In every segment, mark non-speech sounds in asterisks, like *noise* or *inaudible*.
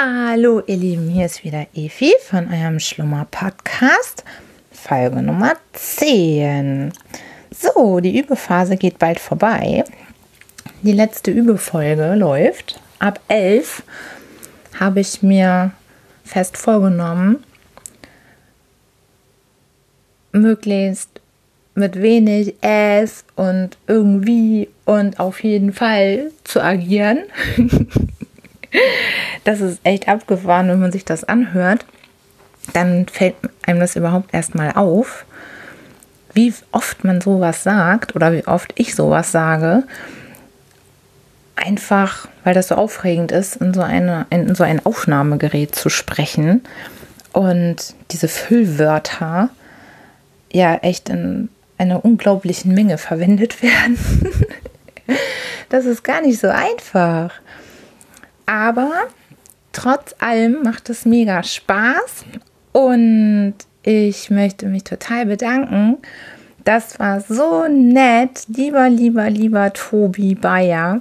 Hallo ihr Lieben, hier ist wieder Evi von eurem Schlummer-Podcast, Folge Nummer 10. So, die Übephase geht bald vorbei. Die letzte Übefolge läuft. Ab 11 habe ich mir fest vorgenommen, möglichst mit wenig es und irgendwie und auf jeden Fall zu agieren. *laughs* das ist echt abgefahren, wenn man sich das anhört. Dann fällt einem das überhaupt erstmal auf, wie oft man sowas sagt oder wie oft ich sowas sage. Einfach, weil das so aufregend ist, in so, eine, in so ein Aufnahmegerät zu sprechen und diese Füllwörter ja echt in einer unglaublichen Menge verwendet *laughs* werden. das ist gar nicht so einfach. Aber trotz allem macht es mega Spaß und ich möchte mich total bedanken. Das war so nett, lieber, lieber, lieber Tobi Bayer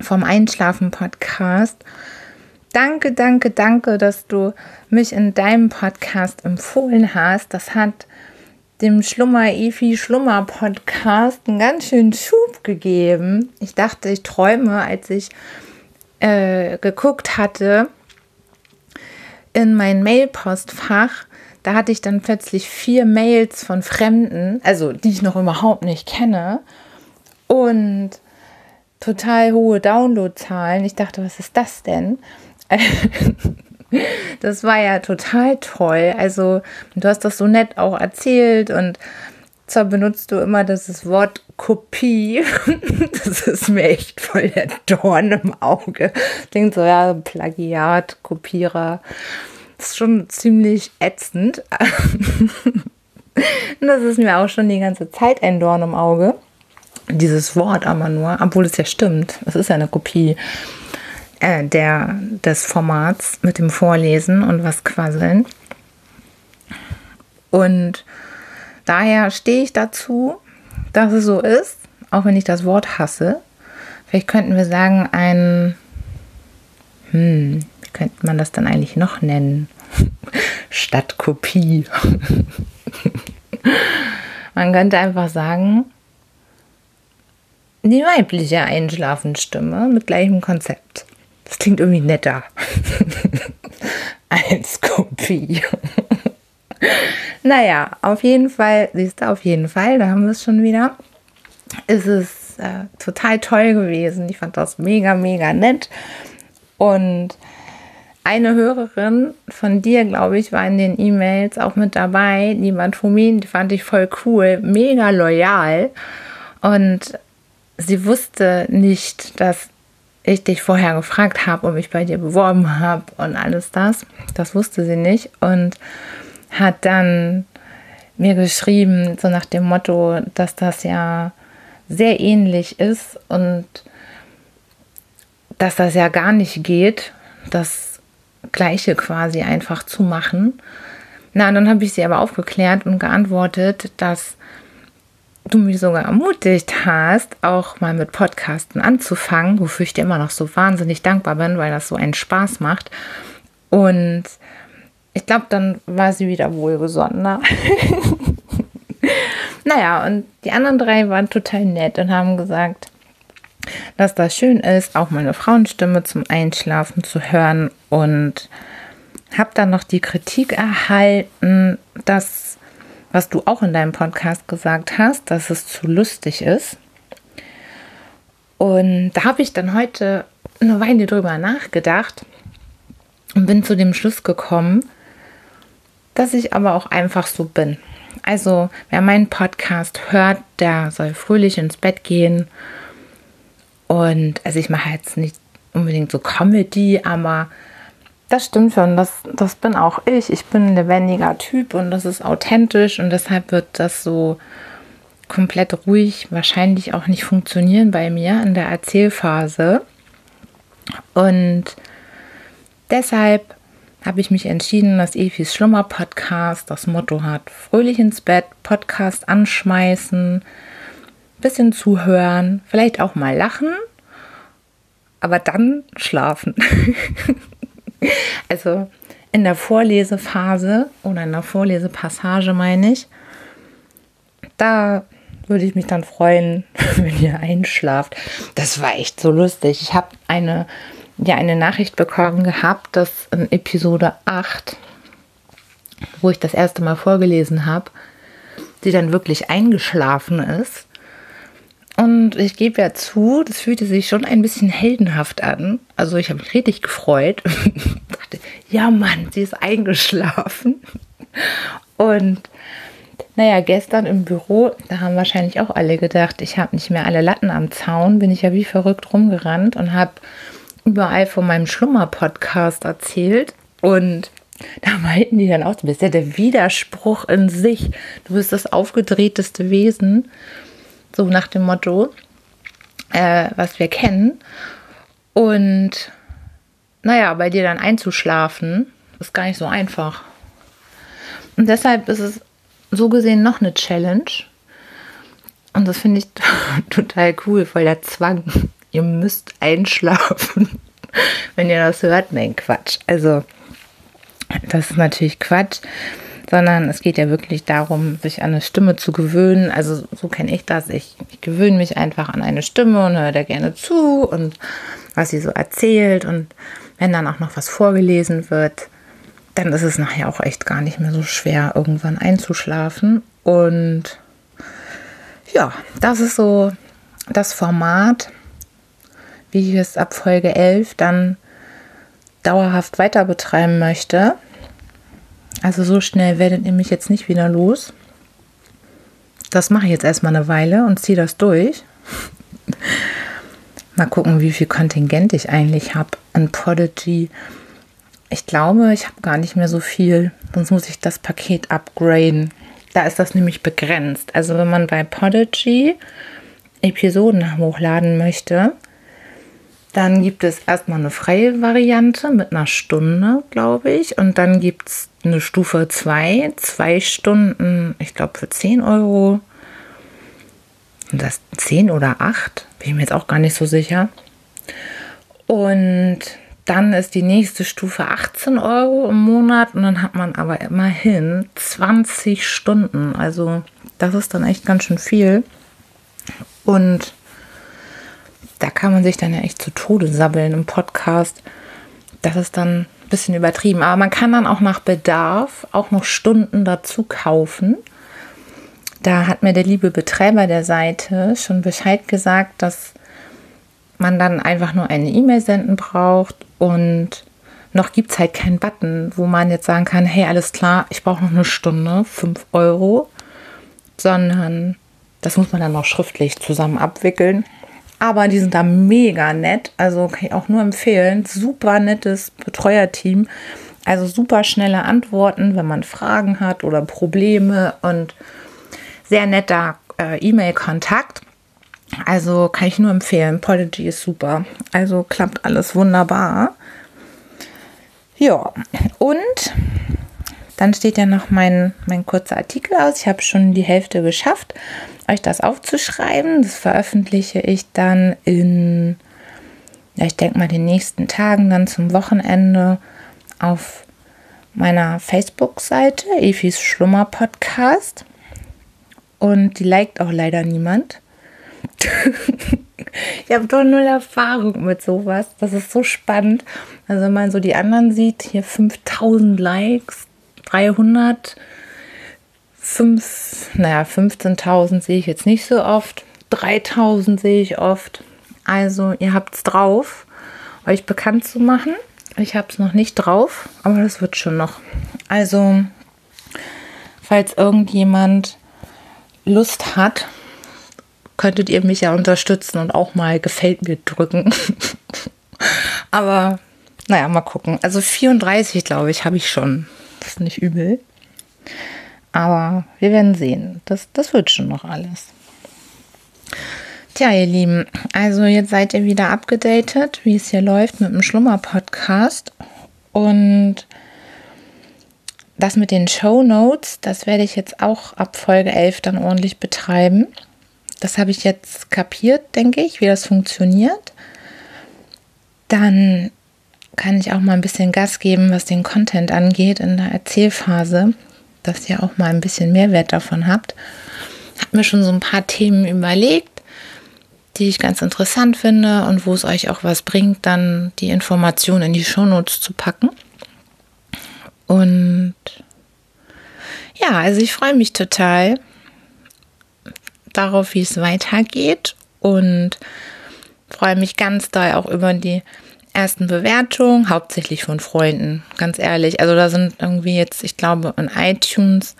vom Einschlafen Podcast. Danke, danke, danke, dass du mich in deinem Podcast empfohlen hast. Das hat dem Schlummer Efi Schlummer Podcast einen ganz schönen Schub gegeben. Ich dachte, ich träume, als ich äh, geguckt hatte in mein Mailpostfach, da hatte ich dann plötzlich vier Mails von Fremden, also die ich noch überhaupt nicht kenne und total hohe Downloadzahlen. Ich dachte, was ist das denn? *laughs* das war ja total toll. Also, du hast das so nett auch erzählt und zwar benutzt du immer das Wort Kopie. *laughs* Das ist mir echt voll der Dorn im Auge. Klingt so, ja, Plagiat, Kopierer. Das ist schon ziemlich ätzend. *laughs* Das ist mir auch schon die ganze Zeit ein Dorn im Auge. Dieses Wort aber nur, obwohl es ja stimmt. Es ist ja eine Kopie äh, der, des Formats mit dem Vorlesen und was quasseln. Und daher stehe ich dazu, dass es so ist, auch wenn ich das Wort hasse. Vielleicht könnten wir sagen, ein, hm, wie könnte man das dann eigentlich noch nennen? *laughs* Statt Kopie. *laughs* man könnte einfach sagen, die weibliche Einschlafenstimme mit gleichem Konzept. Das klingt irgendwie netter *laughs* als Kopie. Naja, auf jeden Fall, siehst du, auf jeden Fall, da haben wir es schon wieder. Ist es äh, total toll gewesen. Ich fand das mega, mega nett. Und eine Hörerin von dir, glaube ich, war in den E-Mails auch mit dabei. Lieber Tomin, die fand ich voll cool, mega loyal. Und sie wusste nicht, dass ich dich vorher gefragt habe und mich bei dir beworben habe und alles das. Das wusste sie nicht und hat dann mir geschrieben, so nach dem Motto, dass das ja sehr ähnlich ist und dass das ja gar nicht geht, das Gleiche quasi einfach zu machen. Na, dann habe ich sie aber aufgeklärt und geantwortet, dass du mich sogar ermutigt hast, auch mal mit Podcasten anzufangen, wofür ich dir immer noch so wahnsinnig dankbar bin, weil das so einen Spaß macht. Und ich glaube, dann war sie wieder wohlgesonnener. *laughs* naja, und die anderen drei waren total nett und haben gesagt, dass das schön ist, auch meine Frauenstimme zum Einschlafen zu hören. Und habe dann noch die Kritik erhalten, dass was du auch in deinem Podcast gesagt hast, dass es zu lustig ist. Und da habe ich dann heute eine Weile drüber nachgedacht und bin zu dem Schluss gekommen, dass ich aber auch einfach so bin. Also, wer meinen Podcast hört, der soll fröhlich ins Bett gehen. Und also ich mache jetzt nicht unbedingt so Comedy, aber das stimmt schon, das, das bin auch ich. Ich bin ein lebendiger Typ und das ist authentisch und deshalb wird das so komplett ruhig wahrscheinlich auch nicht funktionieren bei mir in der Erzählphase. Und deshalb habe ich mich entschieden, dass Efis Schlummer Podcast das Motto hat: fröhlich ins Bett, Podcast anschmeißen, bisschen zuhören, vielleicht auch mal lachen, aber dann schlafen. *laughs* also in der Vorlesephase oder in der Vorlesepassage meine ich, da würde ich mich dann freuen, *laughs* wenn ihr einschlaft. Das war echt so lustig. Ich habe eine, ja, eine Nachricht bekommen gehabt, dass in Episode 8, wo ich das erste Mal vorgelesen habe, sie dann wirklich eingeschlafen ist. Und ich gebe ja zu, das fühlte sich schon ein bisschen heldenhaft an. Also ich habe mich richtig gefreut. *laughs* dachte, ja Mann, sie ist eingeschlafen. Und naja, gestern im Büro, da haben wahrscheinlich auch alle gedacht, ich habe nicht mehr alle Latten am Zaun, bin ich ja wie verrückt rumgerannt und habe überall von meinem Schlummer-Podcast erzählt. Und da meinten die dann auch, du bist ja der Widerspruch in sich. Du bist das aufgedrehteste Wesen. So nach dem Motto, äh, was wir kennen. Und naja, bei dir dann einzuschlafen, ist gar nicht so einfach. Und deshalb ist es so gesehen noch eine Challenge. Und das finde ich *laughs* total cool, weil der Zwang. Ihr müsst einschlafen, *laughs* wenn ihr das hört. Nein, Quatsch. Also, das ist natürlich Quatsch, sondern es geht ja wirklich darum, sich an eine Stimme zu gewöhnen. Also, so kenne ich das. Ich, ich gewöhne mich einfach an eine Stimme und höre da gerne zu und was sie so erzählt. Und wenn dann auch noch was vorgelesen wird, dann ist es nachher auch echt gar nicht mehr so schwer, irgendwann einzuschlafen. Und ja, das ist so das Format, wie ich es ab Folge 11 dann dauerhaft weiter betreiben möchte. Also so schnell werdet ihr mich jetzt nicht wieder los. Das mache ich jetzt erstmal eine Weile und ziehe das durch. *laughs* Mal gucken, wie viel Kontingent ich eigentlich habe an Prodigy ich glaube, ich habe gar nicht mehr so viel, sonst muss ich das Paket upgraden. Da ist das nämlich begrenzt. Also wenn man bei Podigy Episoden hochladen möchte, dann gibt es erstmal eine freie Variante mit einer Stunde, glaube ich. Und dann gibt es eine Stufe 2, zwei Stunden, ich glaube für 10 Euro. Und das 10 oder 8, bin ich mir jetzt auch gar nicht so sicher. Und dann ist die nächste Stufe 18 Euro im Monat und dann hat man aber immerhin 20 Stunden. Also das ist dann echt ganz schön viel. Und da kann man sich dann ja echt zu Tode sabbeln im Podcast. Das ist dann ein bisschen übertrieben. Aber man kann dann auch nach Bedarf auch noch Stunden dazu kaufen. Da hat mir der liebe Betreiber der Seite schon Bescheid gesagt, dass man dann einfach nur eine E-Mail senden braucht und noch gibt es halt keinen Button, wo man jetzt sagen kann, hey, alles klar, ich brauche noch eine Stunde, 5 Euro, sondern das muss man dann noch schriftlich zusammen abwickeln. Aber die sind da mega nett, also kann ich auch nur empfehlen. Super nettes Betreuerteam, also super schnelle Antworten, wenn man Fragen hat oder Probleme und sehr netter äh, E-Mail-Kontakt. Also kann ich nur empfehlen. Podigy ist super. Also klappt alles wunderbar. Ja, und dann steht ja noch mein, mein kurzer Artikel aus. Ich habe schon die Hälfte geschafft, euch das aufzuschreiben. Das veröffentliche ich dann in, ja, ich denke mal, den nächsten Tagen, dann zum Wochenende auf meiner Facebook-Seite, Efis Schlummer Podcast. Und die liked auch leider niemand. *laughs* ich habe doch null Erfahrung mit sowas. Das ist so spannend. Also wenn man so die anderen sieht, hier 5000 Likes, 300, 5, naja, 15.000 sehe ich jetzt nicht so oft. 3000 sehe ich oft. Also ihr habt es drauf, euch bekannt zu machen. Ich habe es noch nicht drauf, aber das wird schon noch. Also, falls irgendjemand Lust hat, könntet ihr mich ja unterstützen und auch mal gefällt mir drücken. *laughs* Aber naja, mal gucken. Also 34, glaube ich, habe ich schon. Das nicht übel. Aber wir werden sehen. Das, das wird schon noch alles. Tja, ihr Lieben, also jetzt seid ihr wieder abgedatet, wie es hier läuft mit dem Schlummer-Podcast. Und das mit den Show Notes, das werde ich jetzt auch ab Folge 11 dann ordentlich betreiben. Das habe ich jetzt kapiert, denke ich, wie das funktioniert. Dann kann ich auch mal ein bisschen Gas geben, was den Content angeht in der Erzählphase, dass ihr auch mal ein bisschen Mehrwert davon habt. Hab mir schon so ein paar Themen überlegt, die ich ganz interessant finde und wo es euch auch was bringt, dann die Informationen in die Shownotes zu packen. Und ja, also ich freue mich total darauf, wie es weitergeht und freue mich ganz doll auch über die ersten Bewertungen, hauptsächlich von Freunden, ganz ehrlich. Also da sind irgendwie jetzt, ich glaube, in iTunes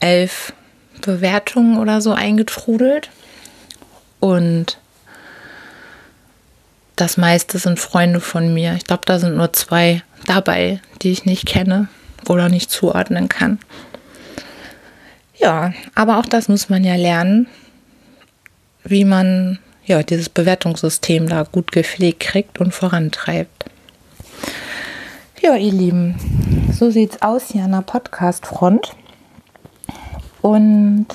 elf Bewertungen oder so eingetrudelt. Und das meiste sind Freunde von mir. Ich glaube, da sind nur zwei dabei, die ich nicht kenne oder nicht zuordnen kann. Ja, aber auch das muss man ja lernen, wie man ja dieses Bewertungssystem da gut gepflegt kriegt und vorantreibt. Ja, ihr Lieben, so sieht's aus hier an der Podcast-Front. Und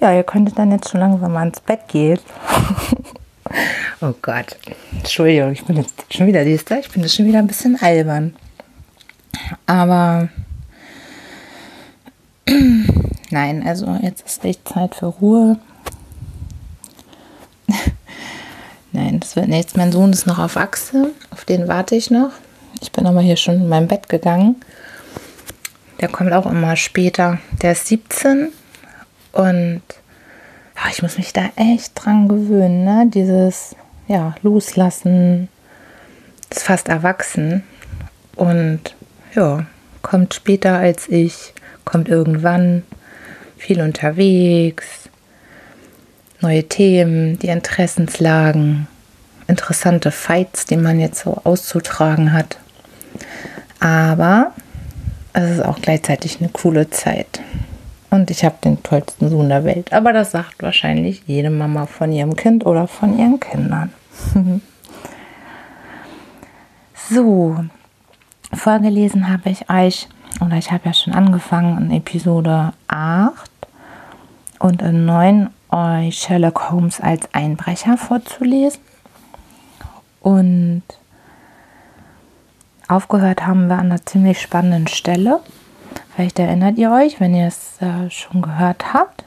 ja, ihr könntet dann jetzt schon langsam mal ins Bett gehen. *laughs* oh Gott. Entschuldigung, ich bin jetzt schon wieder, siehst ich bin jetzt schon wieder ein bisschen albern. Aber *clears throat* nein, also jetzt ist echt Zeit für Ruhe. nein, das wird nichts. Mein Sohn ist noch auf Achse, auf den warte ich noch. Ich bin aber hier schon in mein Bett gegangen. Der kommt auch immer später. Der ist 17 und ja, ich muss mich da echt dran gewöhnen, ne? Dieses ja, Loslassen, ist fast erwachsen und ja, kommt später als ich, kommt irgendwann, viel unterwegs, neue Themen, die Interessenslagen, interessante Fights, die man jetzt so auszutragen hat. Aber es ist auch gleichzeitig eine coole Zeit. Und ich habe den tollsten Sohn der Welt. Aber das sagt wahrscheinlich jede Mama von ihrem Kind oder von ihren Kindern. *laughs* so, vorgelesen habe ich euch, oder ich habe ja schon angefangen in Episode 8 und in 9 euch Sherlock Holmes als Einbrecher vorzulesen. Und aufgehört haben wir an einer ziemlich spannenden Stelle. Vielleicht erinnert ihr euch, wenn ihr es äh, schon gehört habt.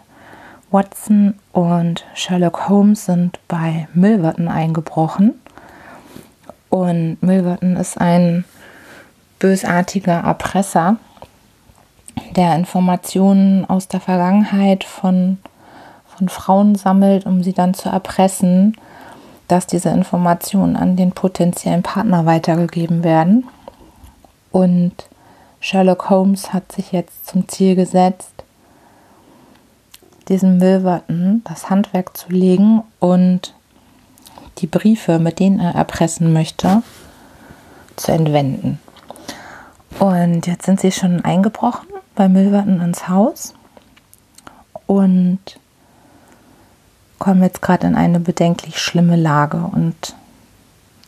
Watson und Sherlock Holmes sind bei Milverton eingebrochen. Und Milverton ist ein bösartiger Erpresser, der Informationen aus der Vergangenheit von, von Frauen sammelt, um sie dann zu erpressen, dass diese Informationen an den potenziellen Partner weitergegeben werden. Und Sherlock Holmes hat sich jetzt zum Ziel gesetzt, diesem Milverton das Handwerk zu legen und die Briefe, mit denen er erpressen möchte, zu entwenden. Und jetzt sind sie schon eingebrochen bei Milverton ins Haus und kommen jetzt gerade in eine bedenklich schlimme Lage. Und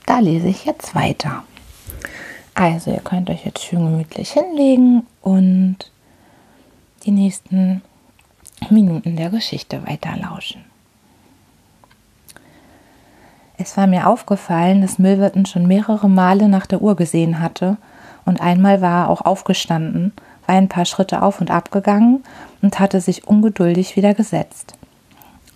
da lese ich jetzt weiter. Also, ihr könnt euch jetzt schön gemütlich hinlegen und die nächsten Minuten der Geschichte weiterlauschen. Es war mir aufgefallen, dass Milverton schon mehrere Male nach der Uhr gesehen hatte und einmal war er auch aufgestanden, war ein paar Schritte auf und ab gegangen und hatte sich ungeduldig wieder gesetzt.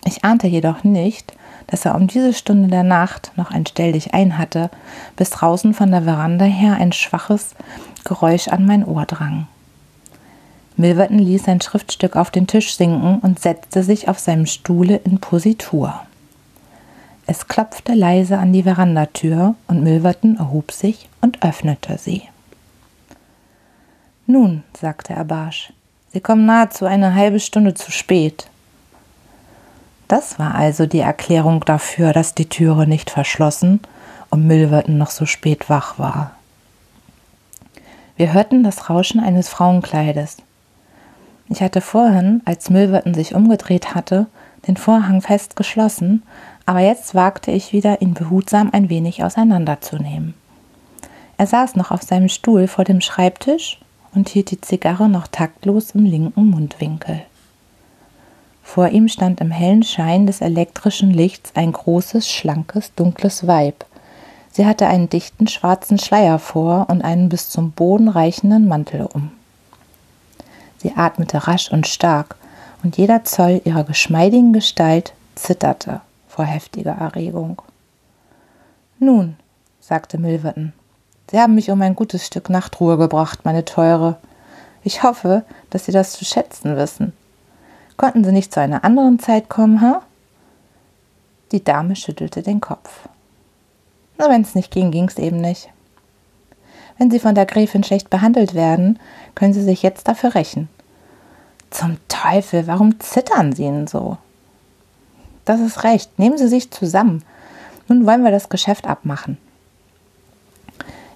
Ich ahnte jedoch nicht, dass er um diese Stunde der Nacht noch ein Stelldich ein hatte, bis draußen von der Veranda her ein schwaches Geräusch an mein Ohr drang. Milverton ließ sein Schriftstück auf den Tisch sinken und setzte sich auf seinem Stuhle in Positur. Es klopfte leise an die Verandatür und Milverton erhob sich und öffnete sie. Nun, sagte er barsch, Sie kommen nahezu eine halbe Stunde zu spät. Das war also die Erklärung dafür, dass die Türe nicht verschlossen und Milverton noch so spät wach war. Wir hörten das Rauschen eines Frauenkleides. Ich hatte vorhin, als Milverton sich umgedreht hatte, den Vorhang fest geschlossen, aber jetzt wagte ich wieder, ihn behutsam ein wenig auseinanderzunehmen. Er saß noch auf seinem Stuhl vor dem Schreibtisch und hielt die Zigarre noch taktlos im linken Mundwinkel. Vor ihm stand im hellen Schein des elektrischen Lichts ein großes, schlankes, dunkles Weib, Sie hatte einen dichten schwarzen Schleier vor und einen bis zum Boden reichenden Mantel um. Sie atmete rasch und stark, und jeder Zoll ihrer geschmeidigen Gestalt zitterte vor heftiger Erregung. Nun, sagte Milverton, Sie haben mich um ein gutes Stück Nachtruhe gebracht, meine Teure. Ich hoffe, dass Sie das zu schätzen wissen. Konnten Sie nicht zu einer anderen Zeit kommen, ha? Die Dame schüttelte den Kopf. Nur wenn es nicht ging, ging es eben nicht. Wenn Sie von der Gräfin schlecht behandelt werden, können Sie sich jetzt dafür rächen. Zum Teufel, warum zittern Sie denn so? Das ist recht, nehmen Sie sich zusammen. Nun wollen wir das Geschäft abmachen.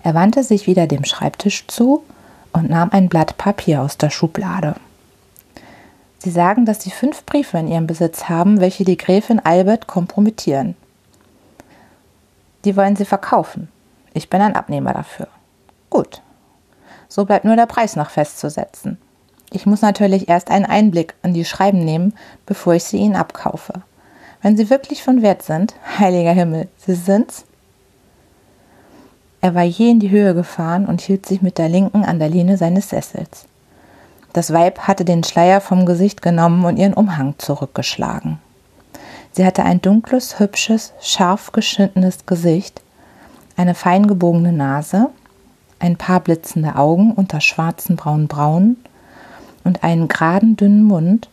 Er wandte sich wieder dem Schreibtisch zu und nahm ein Blatt Papier aus der Schublade. Sie sagen, dass Sie fünf Briefe in Ihrem Besitz haben, welche die Gräfin Albert kompromittieren. Die wollen Sie verkaufen. Ich bin ein Abnehmer dafür. Gut. So bleibt nur der Preis noch festzusetzen. Ich muss natürlich erst einen Einblick in die Schreiben nehmen, bevor ich sie Ihnen abkaufe. Wenn sie wirklich von Wert sind, *laughs* heiliger Himmel, sie sind's? Er war je in die Höhe gefahren und hielt sich mit der linken an der Lehne seines Sessels. Das Weib hatte den Schleier vom Gesicht genommen und ihren Umhang zurückgeschlagen. Sie hatte ein dunkles, hübsches, scharf geschnittenes Gesicht, eine fein gebogene Nase, ein paar blitzende Augen unter schwarzen braunen Brauen und einen geraden, dünnen Mund,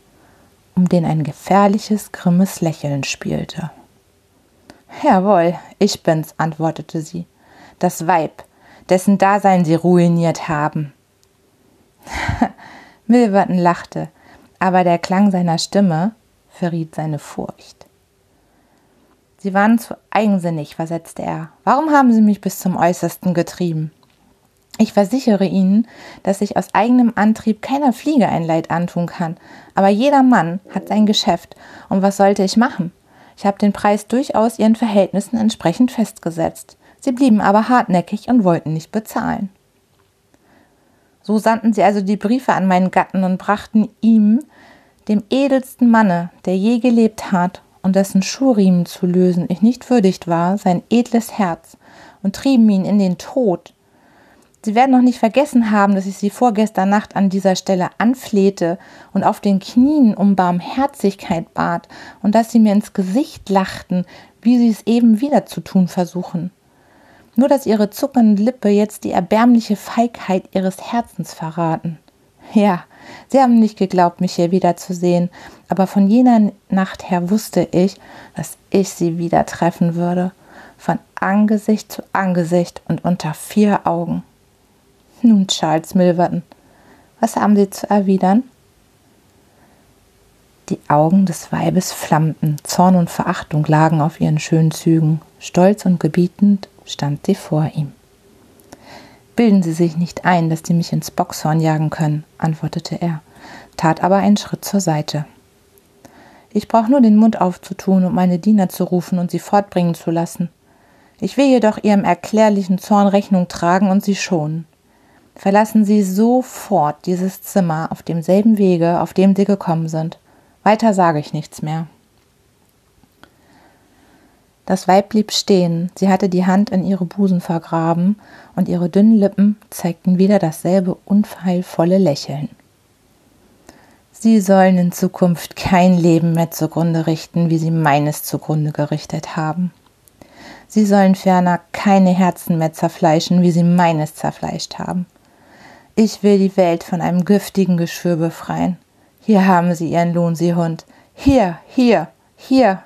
um den ein gefährliches, grimmes Lächeln spielte. Jawohl, ich bin's, antwortete sie. Das Weib, dessen Dasein sie ruiniert haben. Milverton lachte, aber der Klang seiner Stimme verriet seine Furcht. Sie waren zu eigensinnig, versetzte er. Warum haben Sie mich bis zum Äußersten getrieben? Ich versichere Ihnen, dass ich aus eigenem Antrieb keiner Fliege ein Leid antun kann. Aber jeder Mann hat sein Geschäft. Und was sollte ich machen? Ich habe den Preis durchaus Ihren Verhältnissen entsprechend festgesetzt. Sie blieben aber hartnäckig und wollten nicht bezahlen. So sandten sie also die Briefe an meinen Gatten und brachten ihm, dem edelsten Manne, der je gelebt hat, und dessen Schuhriemen zu lösen ich nicht würdigt war, sein edles Herz und trieben ihn in den Tod. Sie werden noch nicht vergessen haben, dass ich sie vorgestern Nacht an dieser Stelle anflehte und auf den Knien um Barmherzigkeit bat und dass sie mir ins Gesicht lachten, wie sie es eben wieder zu tun versuchen. Nur dass ihre zuckende Lippe jetzt die erbärmliche Feigheit ihres Herzens verraten. Ja, sie haben nicht geglaubt, mich hier wiederzusehen, aber von jener Nacht her wusste ich, dass ich sie wieder treffen würde, von Angesicht zu Angesicht und unter vier Augen. Nun, Charles Milverton, was haben Sie zu erwidern? Die Augen des Weibes flammten, Zorn und Verachtung lagen auf ihren schönen Zügen, stolz und gebietend stand sie vor ihm. Bilden Sie sich nicht ein, dass Sie mich ins Boxhorn jagen können, antwortete er, tat aber einen Schritt zur Seite. Ich brauche nur den Mund aufzutun und meine Diener zu rufen und sie fortbringen zu lassen. Ich will jedoch Ihrem erklärlichen Zorn Rechnung tragen und Sie schonen. Verlassen Sie sofort dieses Zimmer auf demselben Wege, auf dem Sie gekommen sind. Weiter sage ich nichts mehr. Das Weib blieb stehen, sie hatte die Hand in ihre Busen vergraben, und ihre dünnen Lippen zeigten wieder dasselbe unheilvolle Lächeln. Sie sollen in Zukunft kein Leben mehr zugrunde richten, wie sie meines zugrunde gerichtet haben. Sie sollen ferner keine Herzen mehr zerfleischen, wie sie meines zerfleischt haben. Ich will die Welt von einem giftigen Geschwür befreien. Hier haben Sie Ihren Lohn, Sie Hund. Hier, hier, hier.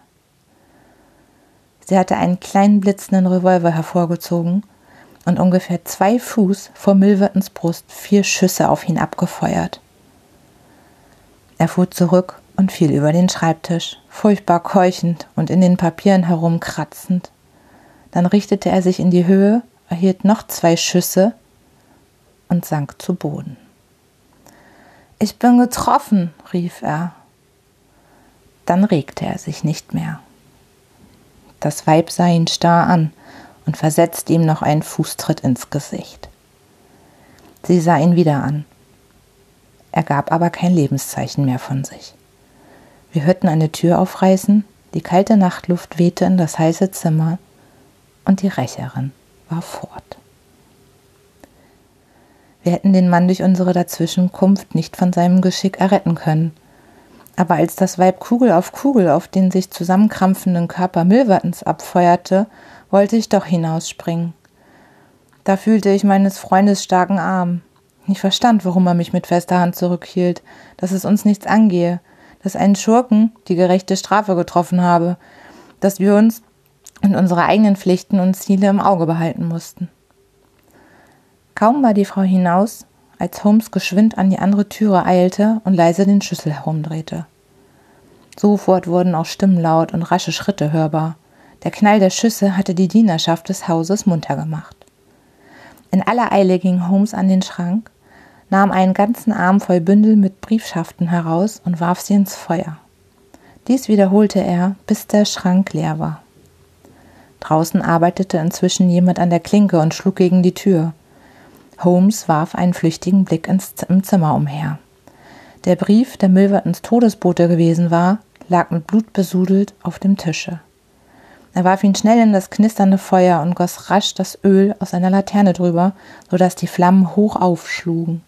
Sie hatte einen kleinen blitzenden Revolver hervorgezogen und ungefähr zwei Fuß vor Milvertons Brust vier Schüsse auf ihn abgefeuert. Er fuhr zurück und fiel über den Schreibtisch, furchtbar keuchend und in den Papieren herumkratzend. Dann richtete er sich in die Höhe, erhielt noch zwei Schüsse und sank zu Boden. Ich bin getroffen, rief er. Dann regte er sich nicht mehr. Das Weib sah ihn starr an und versetzte ihm noch einen Fußtritt ins Gesicht. Sie sah ihn wieder an. Er gab aber kein Lebenszeichen mehr von sich. Wir hörten eine Tür aufreißen, die kalte Nachtluft wehte in das heiße Zimmer, und die Rächerin war fort. Wir hätten den Mann durch unsere Dazwischenkunft nicht von seinem Geschick erretten können. Aber als das Weib Kugel auf Kugel auf den sich zusammenkrampfenden Körper Milvertons abfeuerte, wollte ich doch hinausspringen. Da fühlte ich meines Freundes starken Arm. Ich verstand, warum er mich mit fester Hand zurückhielt, dass es uns nichts angehe, dass einen Schurken die gerechte Strafe getroffen habe, dass wir uns und unsere eigenen Pflichten und Ziele im Auge behalten mussten. Kaum war die Frau hinaus, als Holmes geschwind an die andere Türe eilte und leise den Schlüssel herumdrehte. Sofort wurden auch Stimmen laut und rasche Schritte hörbar. Der Knall der Schüsse hatte die Dienerschaft des Hauses munter gemacht. In aller Eile ging Holmes an den Schrank, nahm einen ganzen Arm voll Bündel mit Briefschaften heraus und warf sie ins Feuer. Dies wiederholte er, bis der Schrank leer war. Draußen arbeitete inzwischen jemand an der Klinke und schlug gegen die Tür. Holmes warf einen flüchtigen Blick ins, im Zimmer umher. Der Brief, der Milvertons Todesbote gewesen war, lag mit Blut besudelt auf dem Tische. Er warf ihn schnell in das knisternde Feuer und goss rasch das Öl aus einer Laterne drüber, so dass die Flammen hoch aufschlugen.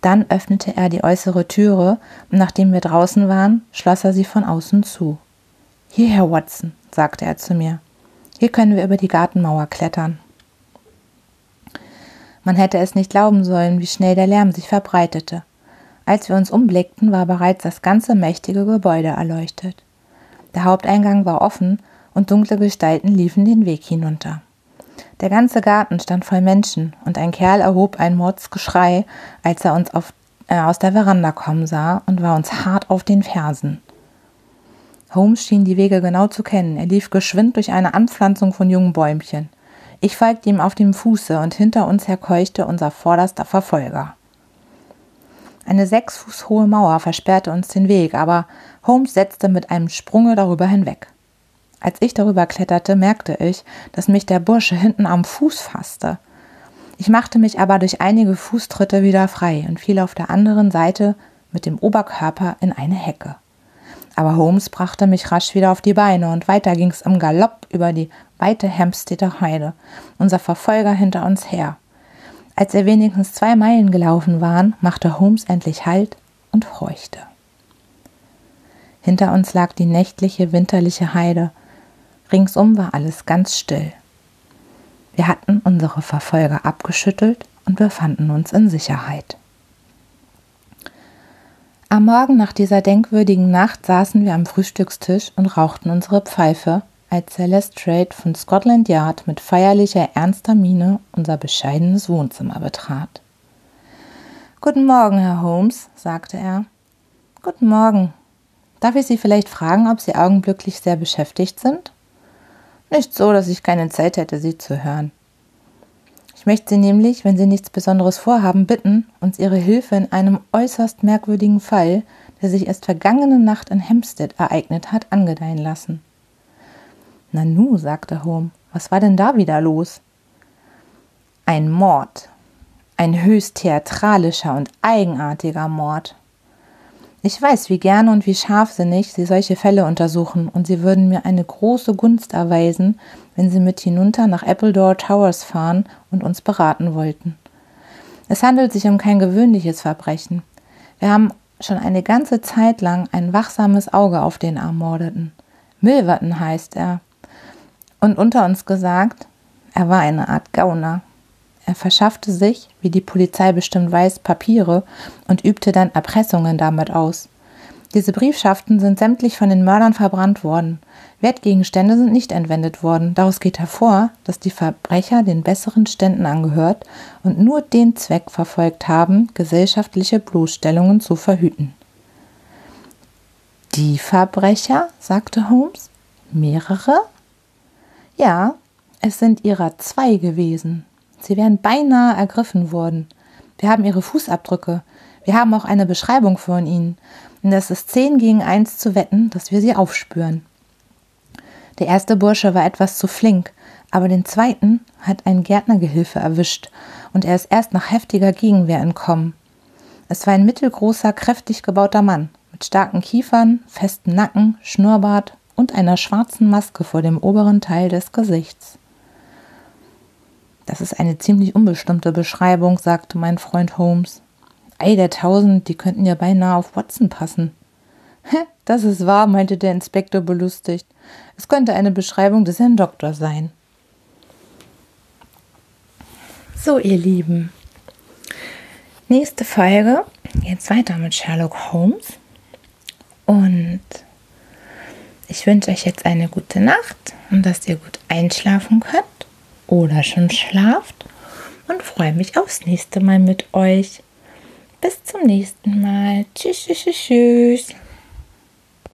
Dann öffnete er die äußere Türe und nachdem wir draußen waren, schloss er sie von außen zu. Hierher, Watson, sagte er zu mir. Hier können wir über die Gartenmauer klettern. Man hätte es nicht glauben sollen, wie schnell der Lärm sich verbreitete. Als wir uns umblickten, war bereits das ganze mächtige Gebäude erleuchtet. Der Haupteingang war offen und dunkle Gestalten liefen den Weg hinunter. Der ganze Garten stand voll Menschen und ein Kerl erhob ein Mordsgeschrei, als er uns auf, äh, aus der Veranda kommen sah und war uns hart auf den Fersen. Holmes schien die Wege genau zu kennen. Er lief geschwind durch eine Anpflanzung von jungen Bäumchen. Ich folgte ihm auf dem Fuße und hinter uns her keuchte unser vorderster Verfolger. Eine sechs Fuß hohe Mauer versperrte uns den Weg, aber Holmes setzte mit einem Sprunge darüber hinweg. Als ich darüber kletterte, merkte ich, dass mich der Bursche hinten am Fuß fasste. Ich machte mich aber durch einige Fußtritte wieder frei und fiel auf der anderen Seite mit dem Oberkörper in eine Hecke. Aber Holmes brachte mich rasch wieder auf die Beine und weiter ging's im Galopp über die weite Hempsteader Heide, unser Verfolger hinter uns her. Als wir wenigstens zwei Meilen gelaufen waren, machte Holmes endlich Halt und horchte. Hinter uns lag die nächtliche, winterliche Heide. Ringsum war alles ganz still. Wir hatten unsere Verfolger abgeschüttelt und befanden uns in Sicherheit. Am Morgen nach dieser denkwürdigen Nacht saßen wir am Frühstückstisch und rauchten unsere Pfeife, als Celeste Trade von Scotland Yard mit feierlicher, ernster Miene unser bescheidenes Wohnzimmer betrat. Guten Morgen, Herr Holmes, sagte er. Guten Morgen. Darf ich Sie vielleicht fragen, ob Sie augenblicklich sehr beschäftigt sind? Nicht so, dass ich keine Zeit hätte, Sie zu hören. Möchte Sie nämlich, wenn Sie nichts Besonderes vorhaben, bitten, uns Ihre Hilfe in einem äußerst merkwürdigen Fall, der sich erst vergangene Nacht in Hampstead ereignet hat, angedeihen lassen. Nanu, sagte Home, was war denn da wieder los? Ein Mord. Ein höchst theatralischer und eigenartiger Mord. Ich weiß, wie gerne und wie scharfsinnig Sie solche Fälle untersuchen, und Sie würden mir eine große Gunst erweisen, wenn Sie mit hinunter nach Appledore Towers fahren und uns beraten wollten. Es handelt sich um kein gewöhnliches Verbrechen. Wir haben schon eine ganze Zeit lang ein wachsames Auge auf den Ermordeten. Milverton heißt er. Und unter uns gesagt, er war eine Art Gauner. Er verschaffte sich, wie die Polizei bestimmt weiß, Papiere und übte dann Erpressungen damit aus. Diese Briefschaften sind sämtlich von den Mördern verbrannt worden. Wertgegenstände sind nicht entwendet worden. Daraus geht hervor, dass die Verbrecher den besseren Ständen angehört und nur den Zweck verfolgt haben, gesellschaftliche Bloßstellungen zu verhüten. Die Verbrecher? sagte Holmes. Mehrere? Ja, es sind ihrer zwei gewesen. Sie wären beinahe ergriffen worden. Wir haben ihre Fußabdrücke. Wir haben auch eine Beschreibung von ihnen. Und es ist zehn gegen eins zu wetten, dass wir sie aufspüren. Der erste Bursche war etwas zu flink, aber den zweiten hat ein Gärtnergehilfe erwischt und er ist erst nach heftiger Gegenwehr entkommen. Es war ein mittelgroßer, kräftig gebauter Mann mit starken Kiefern, festem Nacken, Schnurrbart und einer schwarzen Maske vor dem oberen Teil des Gesichts. Das ist eine ziemlich unbestimmte Beschreibung, sagte mein Freund Holmes. Ei der Tausend, die könnten ja beinahe auf Watson passen. Das ist wahr, meinte der Inspektor belustigt. Es könnte eine Beschreibung des Herrn Doktor sein. So, ihr Lieben. Nächste Folge geht's weiter mit Sherlock Holmes. Und ich wünsche euch jetzt eine gute Nacht und dass ihr gut einschlafen könnt oder schon schlaft und freue mich aufs nächste Mal mit euch. Bis zum nächsten Mal. Tschüss, tschüss, tschüss.